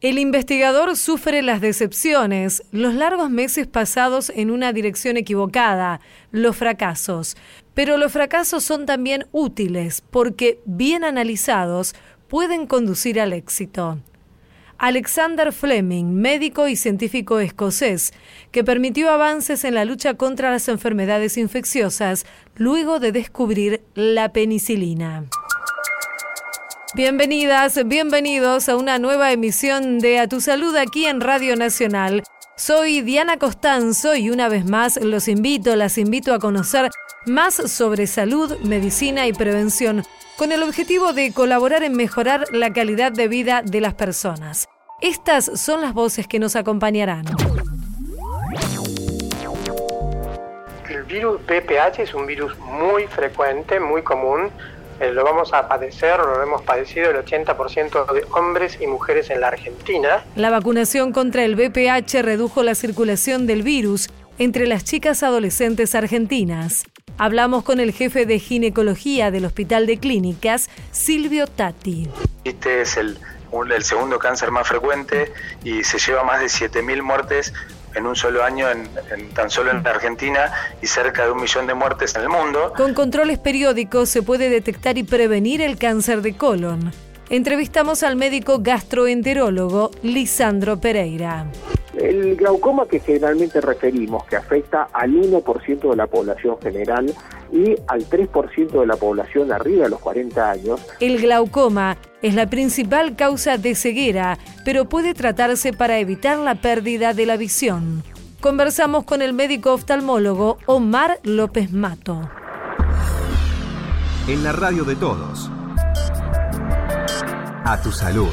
El investigador sufre las decepciones, los largos meses pasados en una dirección equivocada, los fracasos. Pero los fracasos son también útiles porque, bien analizados, pueden conducir al éxito. Alexander Fleming, médico y científico escocés, que permitió avances en la lucha contra las enfermedades infecciosas luego de descubrir la penicilina. Bienvenidas, bienvenidos a una nueva emisión de A Tu Salud aquí en Radio Nacional. Soy Diana Costanzo y una vez más los invito, las invito a conocer más sobre salud, medicina y prevención, con el objetivo de colaborar en mejorar la calidad de vida de las personas. Estas son las voces que nos acompañarán. El virus BPH es un virus muy frecuente, muy común eh, lo vamos a padecer, lo hemos padecido el 80% de hombres y mujeres en la Argentina. La vacunación contra el VPH redujo la circulación del virus entre las chicas adolescentes argentinas. Hablamos con el jefe de ginecología del Hospital de Clínicas, Silvio Tati. Este es el, el segundo cáncer más frecuente y se lleva más de 7.000 muertes en un solo año en, tan solo en Argentina y cerca de un millón de muertes en el mundo. Con controles periódicos se puede detectar y prevenir el cáncer de colon. Entrevistamos al médico gastroenterólogo Lisandro Pereira. El glaucoma que generalmente referimos, que afecta al 1% de la población general y al 3% de la población arriba de los 40 años. El glaucoma es la principal causa de ceguera, pero puede tratarse para evitar la pérdida de la visión. Conversamos con el médico oftalmólogo Omar López Mato. En la radio de todos. A tu salud.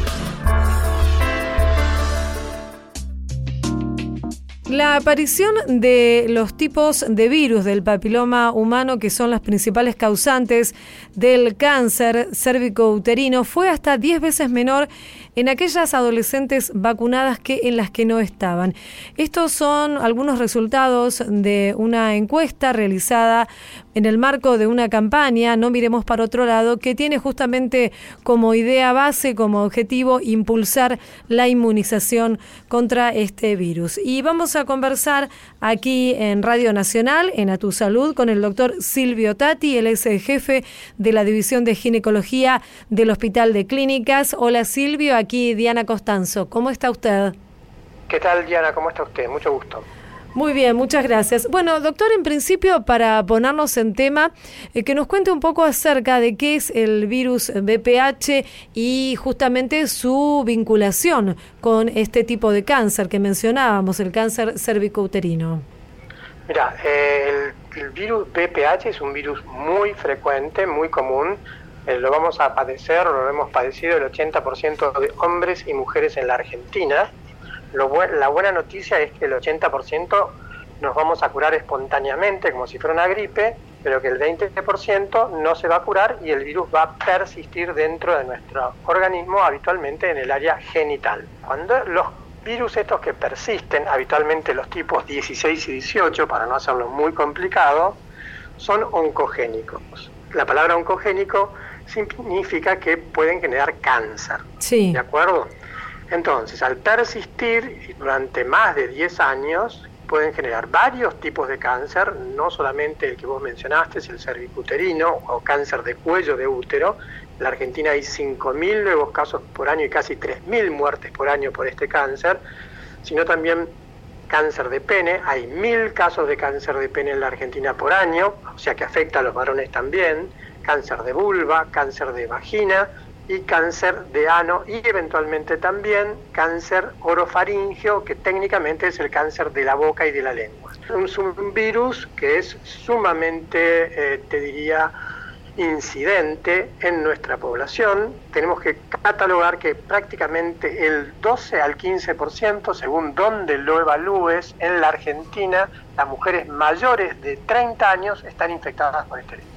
La aparición de los tipos de virus del papiloma humano, que son las principales causantes del cáncer cérvico-uterino, fue hasta 10 veces menor en aquellas adolescentes vacunadas que en las que no estaban. Estos son algunos resultados de una encuesta realizada en el marco de una campaña, No miremos para otro lado, que tiene justamente como idea base, como objetivo, impulsar la inmunización contra este virus. Y vamos a conversar aquí en Radio Nacional, en A Tu Salud, con el doctor Silvio Tati, el jefe de la División de Ginecología del Hospital de Clínicas. Hola Silvio, aquí Diana Costanzo. ¿Cómo está usted? ¿Qué tal Diana? ¿Cómo está usted? Mucho gusto. Muy bien, muchas gracias. Bueno, doctor, en principio, para ponernos en tema, eh, que nos cuente un poco acerca de qué es el virus BPH y justamente su vinculación con este tipo de cáncer que mencionábamos, el cáncer cervicouterino. Mira, el, el, virus BPH es un virus muy frecuente, muy común. Eh, lo vamos a padecer, lo hemos padecido el 80% de hombres y mujeres en la Argentina la buena noticia es que el 80% nos vamos a curar espontáneamente, como si fuera una gripe, pero que el 20% no se va a curar y el virus va a persistir dentro de nuestro organismo, habitualmente en el área genital. Cuando los virus estos que persisten, habitualmente los tipos 16 y 18, para no hacerlo muy complicado, son oncogénicos. La palabra oncogénico significa que pueden generar cáncer. Sí. ¿De acuerdo? Entonces, al persistir durante más de 10 años, pueden generar varios tipos de cáncer, no solamente el que vos mencionaste, es el cervicuterino o cáncer de cuello de útero. En la Argentina hay 5.000 nuevos casos por año y casi 3.000 muertes por año por este cáncer, sino también cáncer de pene. Hay 1.000 casos de cáncer de pene en la Argentina por año, o sea que afecta a los varones también. Cáncer de vulva, cáncer de vagina, y cáncer de ano y eventualmente también cáncer orofaringeo, que técnicamente es el cáncer de la boca y de la lengua. Es un virus que es sumamente, eh, te diría, incidente en nuestra población. Tenemos que catalogar que prácticamente el 12 al 15%, según donde lo evalúes, en la Argentina, las mujeres mayores de 30 años están infectadas por este virus.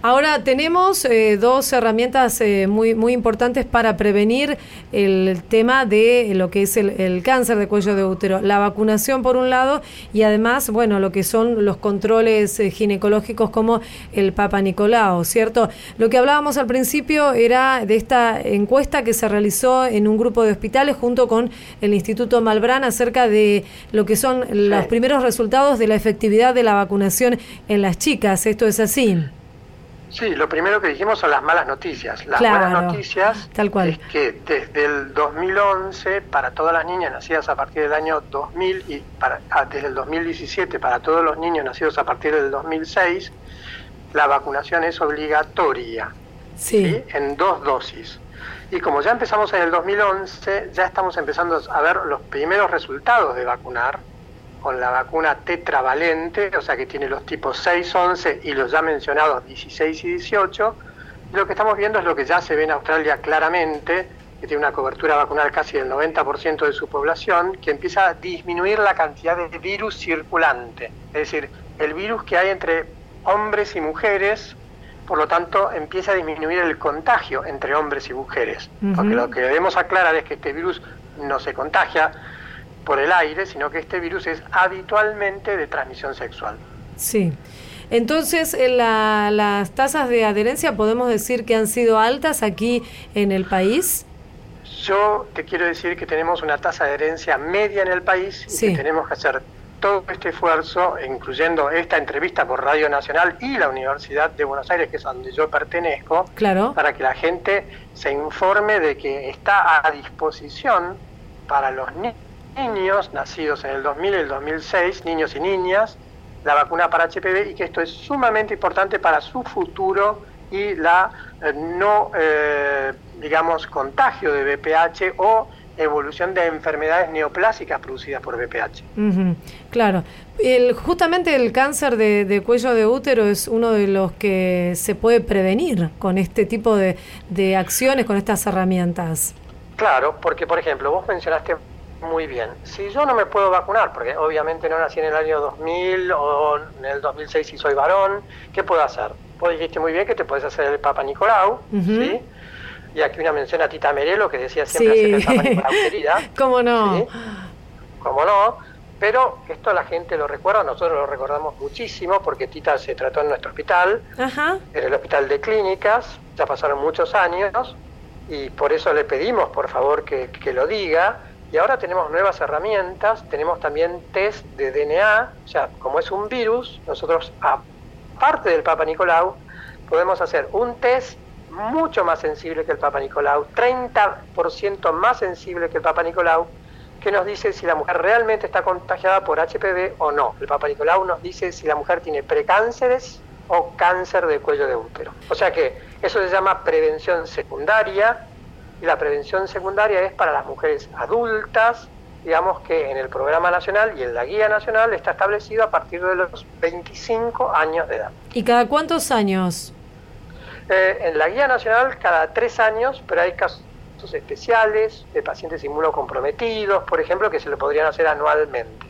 Ahora tenemos eh, dos herramientas eh, muy, muy importantes para prevenir el tema de lo que es el, cáncer de cuello de útero. La vacunación por un lado y además, bueno, lo que son los controles eh, ginecológicos como el Papa Nicolau, ¿cierto? Lo que hablábamos al principio era de esta encuesta que se realizó en un grupo de hospitales junto con el Instituto Malbrán acerca de lo que son los primeros resultados de la efectividad de la vacunación en las chicas. ¿Esto es así? Sí, lo primero que dijimos son las malas noticias. Las buenas noticias tal cual. es que desde el 2011 para todas las niñas nacidas a partir del año 2000 y para, ah, desde el 2017 para todos los niños nacidos a partir del 2006, la vacunación es obligatoria. Sí. En dos dosis. Y como ya empezamos en el 2011, ya estamos empezando a ver los primeros resultados de vacunar con la vacuna tetravalente, o sea que tiene los tipos 6, 11 y los ya mencionados 16 y 18. lo que estamos viendo es lo que ya se ve en Australia claramente, que tiene una cobertura vacunal casi del 90% de su población, que empieza a disminuir la cantidad de virus circulante. Es decir, el virus que hay entre hombres y mujeres, por lo tanto, empieza a disminuir el contagio entre hombres y mujeres. Porque lo que debemos aclarar es que este virus no se contagia, por el aire, sino que este virus es habitualmente de transmisión sexual. Sí. Entonces, las tasas de adherencia podemos decir que han sido altas aquí en el país. Yo te quiero decir que tenemos una tasa de adherencia media en el país y que tenemos que hacer todo este esfuerzo, incluyendo esta entrevista por Radio Nacional y la Universidad de Buenos Aires, que es donde yo pertenezco, claro. para que la gente se informe de que está a disposición para los niños niños nacidos en el 2000 y el 2006, niños y niñas, la vacuna para HPV y que esto es sumamente importante para su futuro y la eh, no, eh, digamos, contagio de VPH o evolución de enfermedades neoplásicas producidas por VPH. claro. El, justamente el cáncer de, cuello de útero es uno de los que se puede prevenir con este tipo de, de acciones, con estas herramientas. Claro, porque por ejemplo, vos mencionaste muy bien. Si yo no me puedo vacunar, porque obviamente no nací en el año 2000 o en el 2006 si soy varón, ¿qué puedo hacer? Vos dijiste muy bien que te puedes hacer el Papa Nicolau, ¿sí? Y aquí una mención a Tita Merelo que decía siempre hacer el Papa Nicolau querida. ¿Cómo no? ¿sí? ¿Cómo no? Pero esto la gente lo recuerda, nosotros lo recordamos muchísimo porque Tita se trató en nuestro hospital, en el hospital de clínicas, ya pasaron muchos años y por eso le pedimos por favor que, que lo diga y ahora tenemos nuevas herramientas, tenemos también test de DNA, o sea, como es un virus, nosotros, aparte del Papa Nicolau, podemos hacer un test mucho más sensible que el Papa Nicolau, 30% más sensible que el Papa Nicolau, que nos dice si la mujer realmente está contagiada por HPV o no. El Papa Nicolau nos dice si la mujer tiene precánceres o cáncer de cuello de útero. O sea que eso se llama prevención secundaria y la prevención secundaria es para las mujeres adultas, digamos que en el programa nacional y en la guía nacional está establecido a partir de los 25 años de edad. ¿Y cada cuántos años? Eh, en la guía nacional cada tres años, pero hay casos especiales de pacientes inmunocomprometidos, por ejemplo, que se lo podrían hacer anualmente.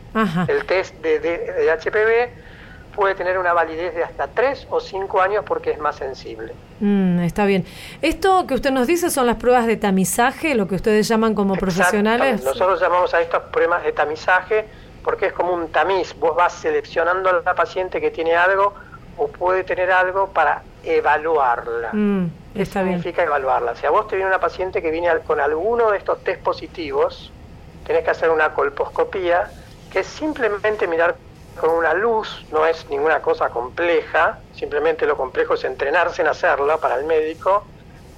El test de, de HPV puede tener una validez de hasta 3 o 5 años porque es más sensible. Mm, está bien. Esto que usted nos dice son las pruebas de tamizaje, lo que ustedes llaman como profesionales. Nosotros llamamos a estas pruebas de tamizaje porque es como un tamiz. Vos vas seleccionando a la paciente que tiene algo o puede tener algo para evaluarla. Mm, ¿Qué significa evaluarla? Si a vos te viene una paciente que viene con alguno de estos test positivos, tenés que hacer una colposcopía, que es simplemente mirar con una luz, no es ninguna cosa compleja, simplemente lo complejo es entrenarse en hacerlo para el médico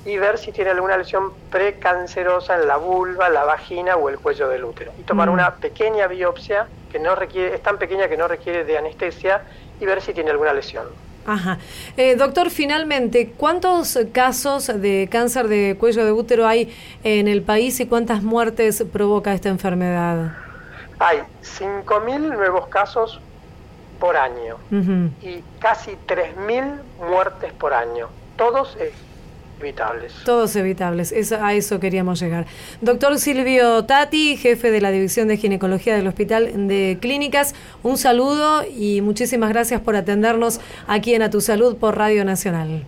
y ver si tiene alguna lesión precancerosa en la vulva, la vagina o el cuello del útero. Y tomar mm. una pequeña biopsia que no requiere, es tan pequeña que no requiere de anestesia y ver si tiene alguna lesión. Ajá. Eh, doctor, finalmente, ¿cuántos casos de cáncer de cuello de útero hay en el país y cuántas muertes provoca esta enfermedad? Hay 5.000 nuevos casos por año y casi 3.000 muertes por año. Todos evitables. Todos evitables, a eso queríamos llegar. Doctor Silvio Tati, jefe de la División de Ginecología del Hospital de Clínicas, un saludo y muchísimas gracias por atendernos aquí en A Tu Salud por Radio Nacional.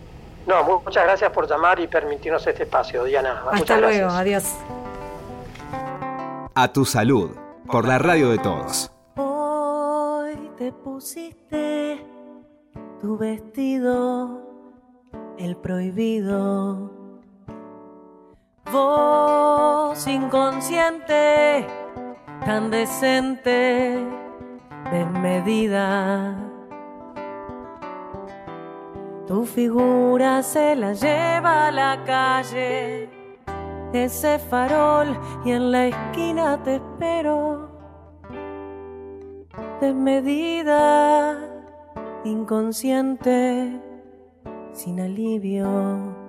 No, muchas gracias por llamar y permitirnos este espacio, Diana. Hasta luego, adiós. A Tu Salud por la radio de todos. Pusiste tu vestido, el prohibido. Voz inconsciente, tan decente, desmedida. Tu figura se la lleva a la calle, ese farol, y en la esquina te espero. Desmedida inconsciente, sin alivio.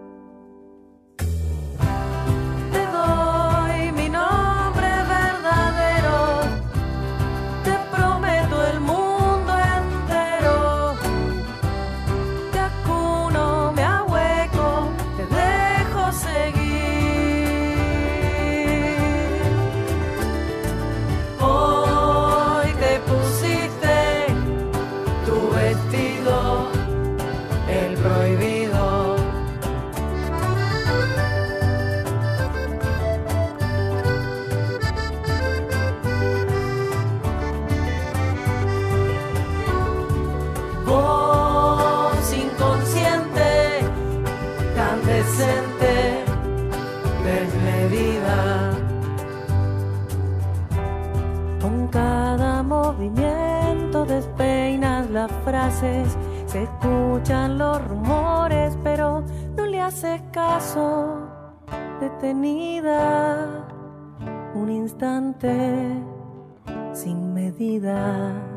Se escuchan los rumores, pero no le haces caso. Detenida, un instante sin medida.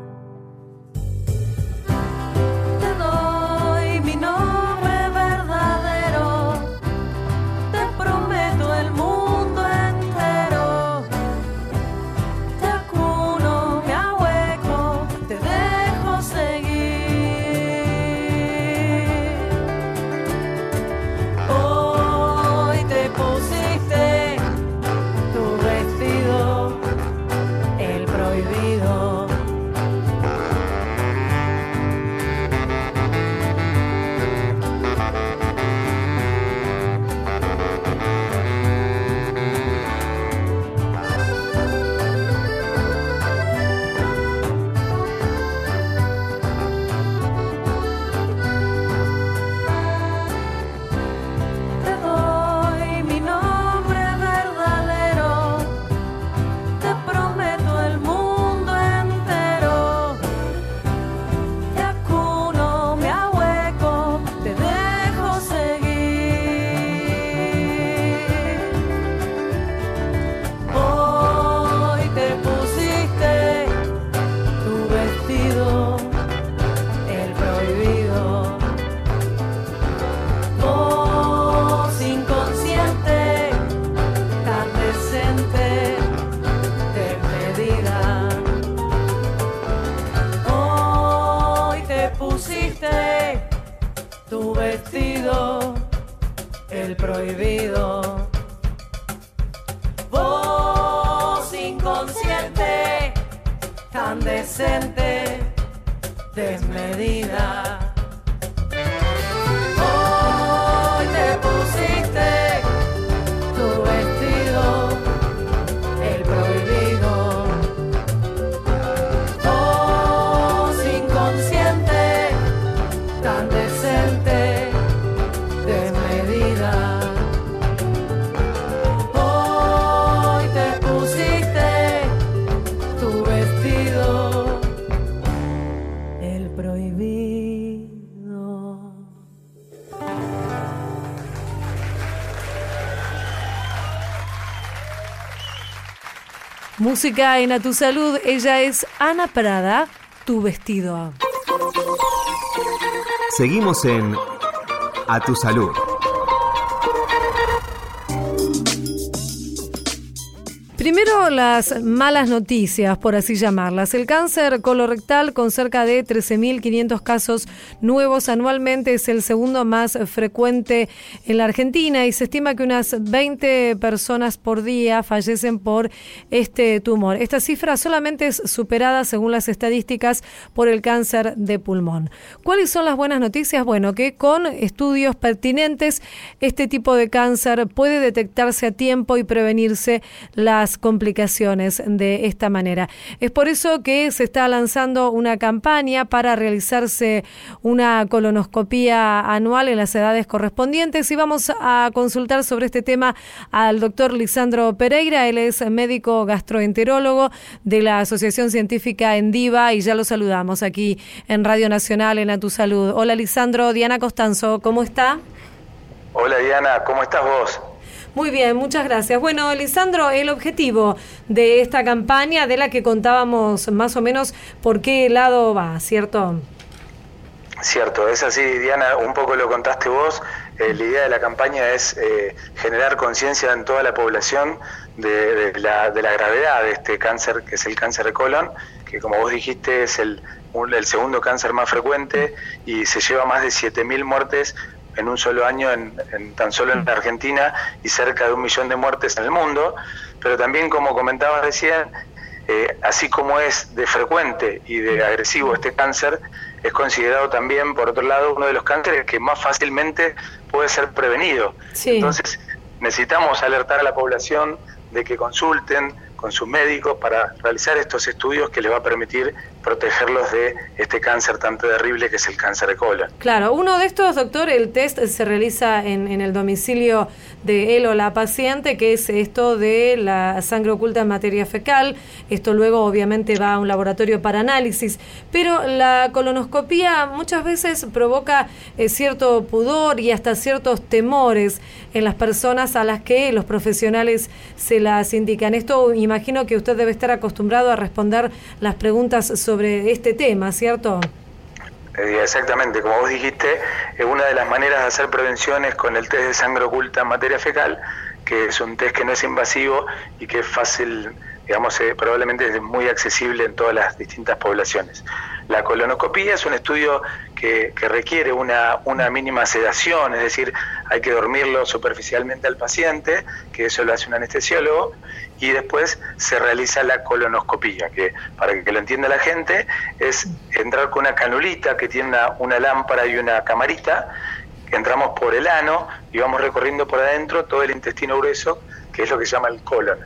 Música en A Tu Salud, ella es Ana Prada, Tu Vestido. Seguimos en A Tu Salud. Las malas noticias, por así llamarlas. El cáncer colorectal con cerca de 13.500 casos nuevos anualmente es el segundo más frecuente en la Argentina y se estima que unas 20 personas por día fallecen por este tumor. Esta cifra solamente es superada según las estadísticas por el cáncer de pulmón. ¿Cuáles son las buenas noticias? Bueno, que con estudios pertinentes este tipo de cáncer puede detectarse a tiempo y prevenirse las complicaciones de esta manera. Es por eso que se está lanzando una campaña para realizarse una colonoscopía anual en las edades correspondientes y vamos a consultar sobre este tema al doctor Lisandro Pereira. Él es médico gastroenterólogo de la Asociación Científica Endiva y ya lo saludamos aquí en Radio Nacional en A Tu Salud. Hola Lisandro, Diana Costanzo, ¿cómo está? Hola Diana, ¿cómo estás vos? Muy bien, muchas gracias. Bueno, Lisandro, el objetivo de esta campaña, de la que contábamos más o menos por qué lado va, ¿cierto? Cierto, es así, Diana, un poco lo contaste vos. Eh, la idea de la campaña es eh, generar conciencia en toda la población de, la, gravedad de este cáncer, que es el cáncer de colon, que como vos dijiste es el, el segundo cáncer más frecuente y se lleva más de 7.000 muertes en un solo año en, tan solo en Argentina y cerca de un millón de muertes en el mundo, pero también como comentaba recién, eh, así como es de frecuente y de agresivo este cáncer, es considerado también, por otro lado, uno de los cánceres que más fácilmente puede ser prevenido. Entonces, necesitamos alertar a la población de que consulten, con sus médicos para realizar estos estudios que les va a permitir protegerlos de este cáncer tan terrible que es el cáncer de colon. Claro, uno de estos, doctor, el test se realiza en, en el domicilio de él o la paciente, que es esto de la sangre oculta en materia fecal. Esto luego obviamente va a un laboratorio para análisis, pero la colonoscopía muchas veces provoca eh, cierto pudor y hasta ciertos temores en las personas a las que los profesionales se las indican. Esto imagino que usted debe estar acostumbrado a responder las preguntas sobre este tema, ¿cierto? Eh, exactamente, como vos dijiste, es una de las maneras de hacer prevenciones con el test de sangre oculta en materia fecal, que es un test que no es invasivo y que es fácil, digamos, eh, probablemente es muy accesible en todas las distintas poblaciones. La colonoscopía es un estudio que, requiere una, una, mínima sedación, es decir, hay que dormirlo superficialmente al paciente, que eso lo hace un anestesiólogo, y después se realiza la colonoscopía, que para que lo entienda la gente es entrar con una canulita que tiene una, lámpara y una camarita, entramos por el ano y vamos recorriendo por adentro todo el intestino grueso, que es lo que se llama el colon.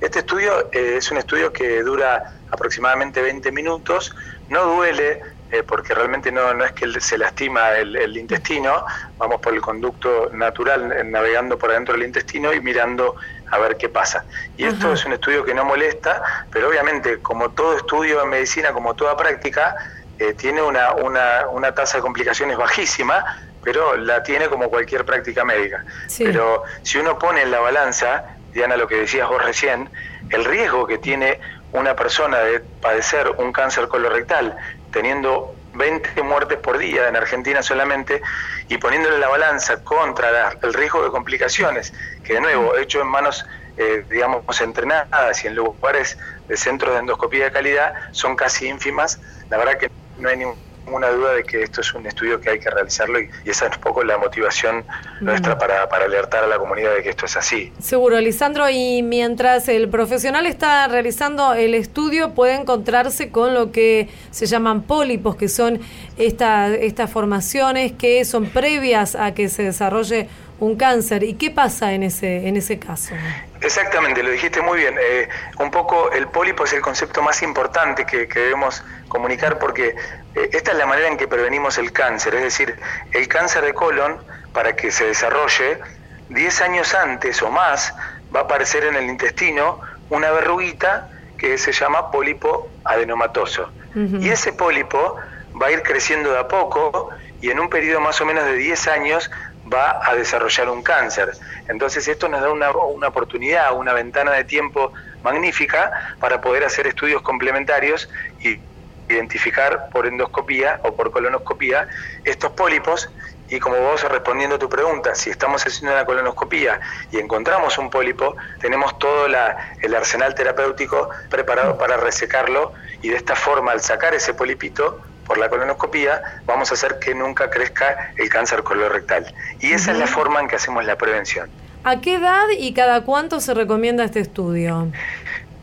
Este estudio eh, es un estudio que dura aproximadamente 20 minutos, no duele eh, porque realmente no, no es que se lastima el, intestino, vamos por el conducto natural eh, navegando por adentro del intestino y mirando a ver qué pasa. Y esto es un estudio que no molesta, pero obviamente como todo estudio en medicina, como toda práctica, eh, tiene una, una, una tasa de complicaciones bajísima, pero la tiene como cualquier práctica médica. Pero si uno pone en la balanza, Diana, lo que decías vos recién, el riesgo que tiene una persona de padecer un cáncer colorectal teniendo 20 muertes por día en Argentina solamente y poniéndole la balanza contra el riesgo de complicaciones, que de nuevo, hecho en manos, eh, digamos, entrenadas y en lugares de centros de endoscopía de calidad, son casi ínfimas, la verdad que no hay ningún una duda de que esto es un estudio que hay que realizarlo y, esa es un poco la motivación nuestra para, para, alertar a la comunidad de que esto es así. Seguro, Lisandro, y mientras el profesional está realizando el estudio puede encontrarse con lo que se llaman pólipos, que son esta, estas formaciones que son previas a que se desarrolle un cáncer. ¿Y qué pasa en ese, en ese caso? Exactamente, lo dijiste muy bien. Eh, un poco el pólipo es el concepto más importante que, debemos comunicar porque eh, esta es la manera en que prevenimos el cáncer. Es decir, el cáncer de colon, para que se desarrolle, 10 años antes o más va a aparecer en el intestino una verruguita que se llama pólipo adenomatoso. Y ese pólipo va a ir creciendo de a poco y en un periodo más o menos de 10 años va a desarrollar un cáncer. Entonces esto nos da una, una, oportunidad, una ventana de tiempo magnífica para poder hacer estudios complementarios y identificar por endoscopía o por colonoscopía estos pólipos Y como vos respondiendo a tu pregunta, si estamos haciendo una colonoscopía y encontramos un pólipo, tenemos todo el arsenal terapéutico preparado para resecarlo y de esta forma al sacar ese polipito por la colonoscopía vamos a hacer que nunca crezca el cáncer colorectal. Y esa es la forma en que hacemos la prevención. ¿A qué edad y cada cuánto se recomienda este estudio?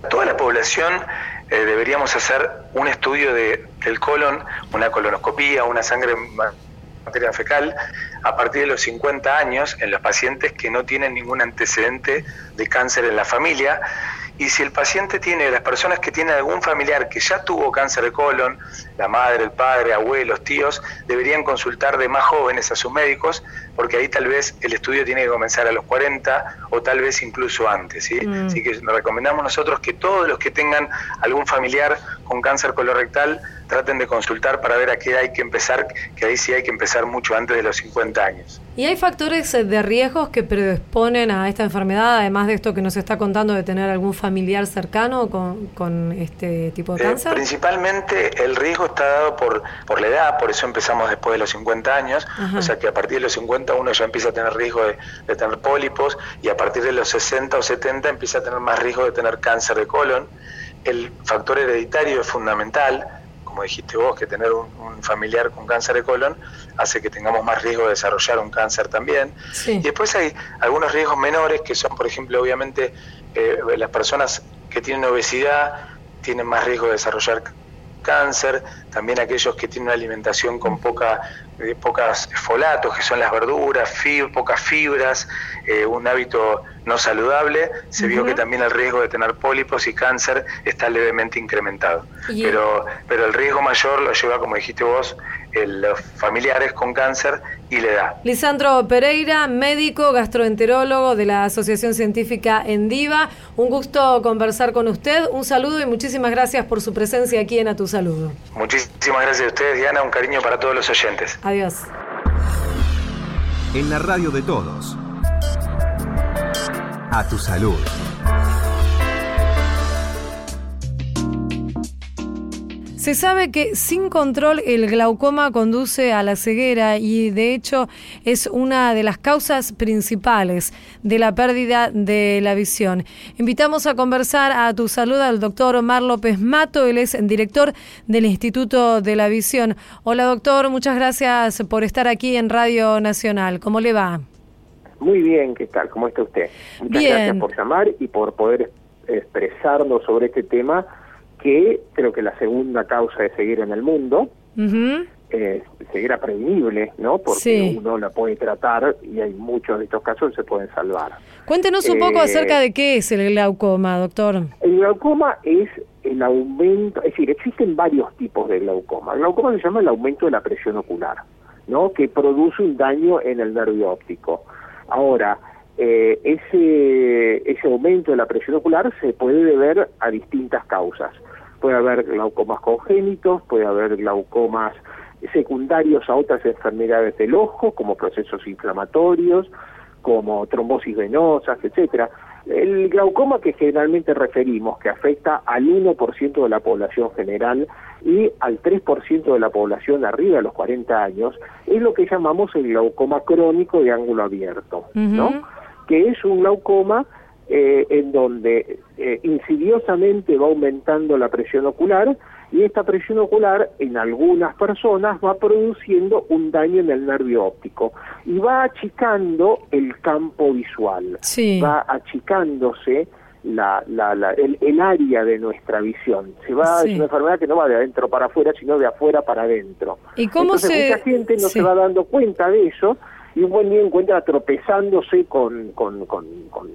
Toda la población eh, deberíamos hacer un estudio de, del colon, una colonoscopía, una sangre materia fecal a partir de los 50 años en los pacientes que no tienen ningún antecedente de cáncer en la familia y si el paciente tiene, las personas que tienen algún familiar que ya tuvo cáncer de colon, la madre, el padre, abuelos, tíos, deberían consultar de más jóvenes a sus médicos, porque ahí tal vez el estudio tiene que comenzar a los 40 o tal vez incluso antes. ¿sí? Mm. Así que recomendamos nosotros que todos los que tengan algún familiar con cáncer colorectal traten de consultar para ver a qué hay que empezar, que ahí sí hay que empezar mucho antes de los 50 años. ¿Y hay factores de riesgos que predisponen a esta enfermedad, además de esto que nos está contando de tener algún familiar cercano con, este tipo de eh, cáncer? principalmente el riesgo está dado por, por la edad, por eso empezamos después de los 50 años, o sea que a partir de los 50 uno ya empieza a tener riesgo de, de tener pólipos y a partir de los 60 o 70 empieza a tener más riesgo de tener cáncer de colon. El factor hereditario es fundamental, como dijiste vos, que tener un, familiar con cáncer de colon hace que tengamos más riesgo de desarrollar un cáncer también. Y después hay algunos riesgos menores que son, por ejemplo, obviamente eh, las personas que tienen obesidad tienen más riesgo de desarrollar cáncer, también aquellos que tienen una alimentación con poca, eh, pocas folatos, que son las verduras, pocas fibras, eh, un hábito no saludable, se vio que también el riesgo de tener pólipos y cáncer está levemente incrementado. Pero, pero el riesgo mayor lo lleva, como dijiste vos, los familiares con cáncer y la edad. Lisandro Pereira, médico gastroenterólogo de la Asociación Científica Endiva. Un gusto conversar con usted. Un saludo y muchísimas gracias por su presencia aquí en A Tu Saludo. Muchísimas gracias a ustedes, Diana. Un cariño para todos los oyentes. Adiós. En la radio de todos. A tu salud. Se sabe que sin control el glaucoma conduce a la ceguera y de hecho es una de las causas principales de la pérdida de la visión. Invitamos a conversar a tu salud al doctor Omar López Mato, él es director del Instituto de la Visión. Hola doctor, muchas gracias por estar aquí en Radio Nacional. ¿Cómo le va? Muy bien, ¿qué tal? ¿Cómo está usted? Muchas gracias por llamar y por poder expresarnos sobre este tema que creo que la segunda causa de seguir en el mundo, es ceguera prevenible, ¿no? Porque uno la puede tratar y hay muchos de estos casos que se pueden salvar. Cuéntenos un poco acerca de qué es el glaucoma, doctor. El glaucoma es el aumento, es decir, existen varios tipos de glaucoma. El glaucoma se llama el aumento de la presión ocular, ¿no? Que produce un daño en el nervio óptico. Ahora, eh, ese, ese aumento de la presión ocular se puede deber a distintas causas puede haber glaucomas congénitos, puede haber glaucomas secundarios a otras enfermedades del ojo, como procesos inflamatorios, como trombosis venosas, etcétera. El glaucoma que generalmente referimos, que afecta al 1% de la población general y al 3% de la población arriba de los 40 años, es lo que llamamos el glaucoma crónico de ángulo abierto, ¿no? Que es un glaucoma eh, en donde eh, insidiosamente va aumentando la presión ocular y esta presión ocular en algunas personas va produciendo un daño en el nervio óptico y va achicando el campo visual, va achicándose la, la, la, el, área de nuestra visión. Se va, Es una enfermedad que no va de adentro para afuera, sino de afuera para adentro. ¿Y cómo Entonces, mucha gente no se va dando cuenta de eso y un buen día encuentra tropezándose con, con, con,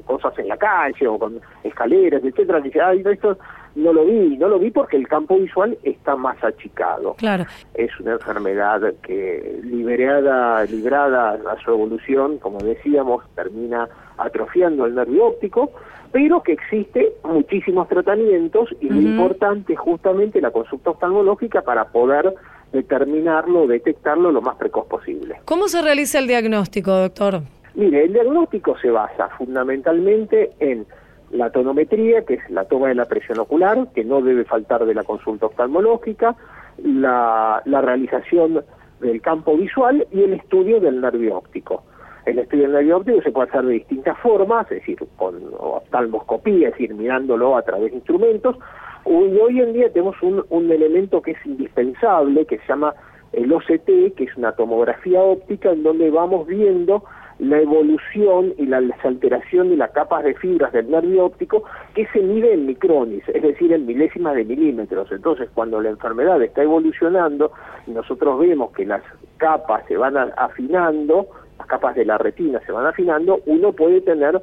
cosas en la calle o con escaleras, etcétera, y dice, ay, esto no lo vi, no lo vi porque el campo visual está más achicado. Claro. Es una enfermedad que liberada, librada a su evolución, como decíamos, termina atrofiando el nervio óptico, pero que existe muchísimos tratamientos y lo importante es justamente la consulta oftalmológica para poder determinarlo, detectarlo lo más precoz posible. ¿Cómo se realiza el diagnóstico, doctor? Mire, el diagnóstico se basa fundamentalmente en la tonometría, que es la toma de la presión ocular, que no debe faltar de la consulta oftalmológica, la, la realización del campo visual y el estudio del nervio óptico. El estudio del nervio óptico se puede hacer de distintas formas, es decir, con oftalmoscopía, es decir, mirándolo a través de instrumentos. Y hoy en día tenemos un, un elemento que es indispensable, que se llama el OCT, que es una tomografía óptica, en donde vamos viendo la evolución y la alteración de las capas de fibras del nervio óptico que se mide en micronis, es decir, en milésimas de milímetros. Entonces, cuando la enfermedad está evolucionando nosotros vemos que las capas se van afinando, capas de la retina se van afinando, uno puede tener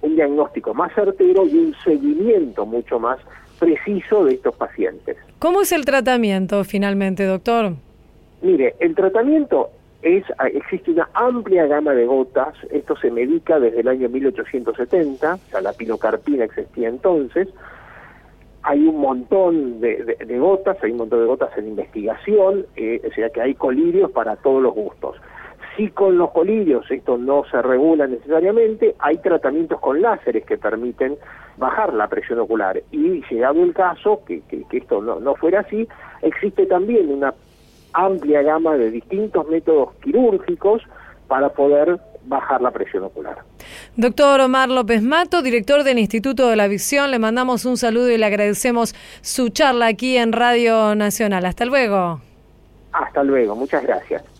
un diagnóstico más certero y un seguimiento mucho más preciso de estos pacientes. ¿Cómo es el tratamiento finalmente, doctor? Mire, el tratamiento es, existe una amplia gama de gotas, esto se medica desde el año 1870, o la pilocarpina existía entonces, hay un montón de, gotas, hay un montón de gotas en investigación, eh, o sea que hay colirios para todos los gustos. Si con los colirios esto no se regula necesariamente, hay tratamientos con láseres que permiten bajar la presión ocular. Y llegado el caso, que, que, esto no, no fuera así, existe también una amplia gama de distintos métodos quirúrgicos para poder bajar la presión ocular. Doctor Omar López Mato, director del Instituto de la Visión, le mandamos un saludo y le agradecemos su charla aquí en Radio Nacional. Hasta luego. Hasta luego, muchas gracias.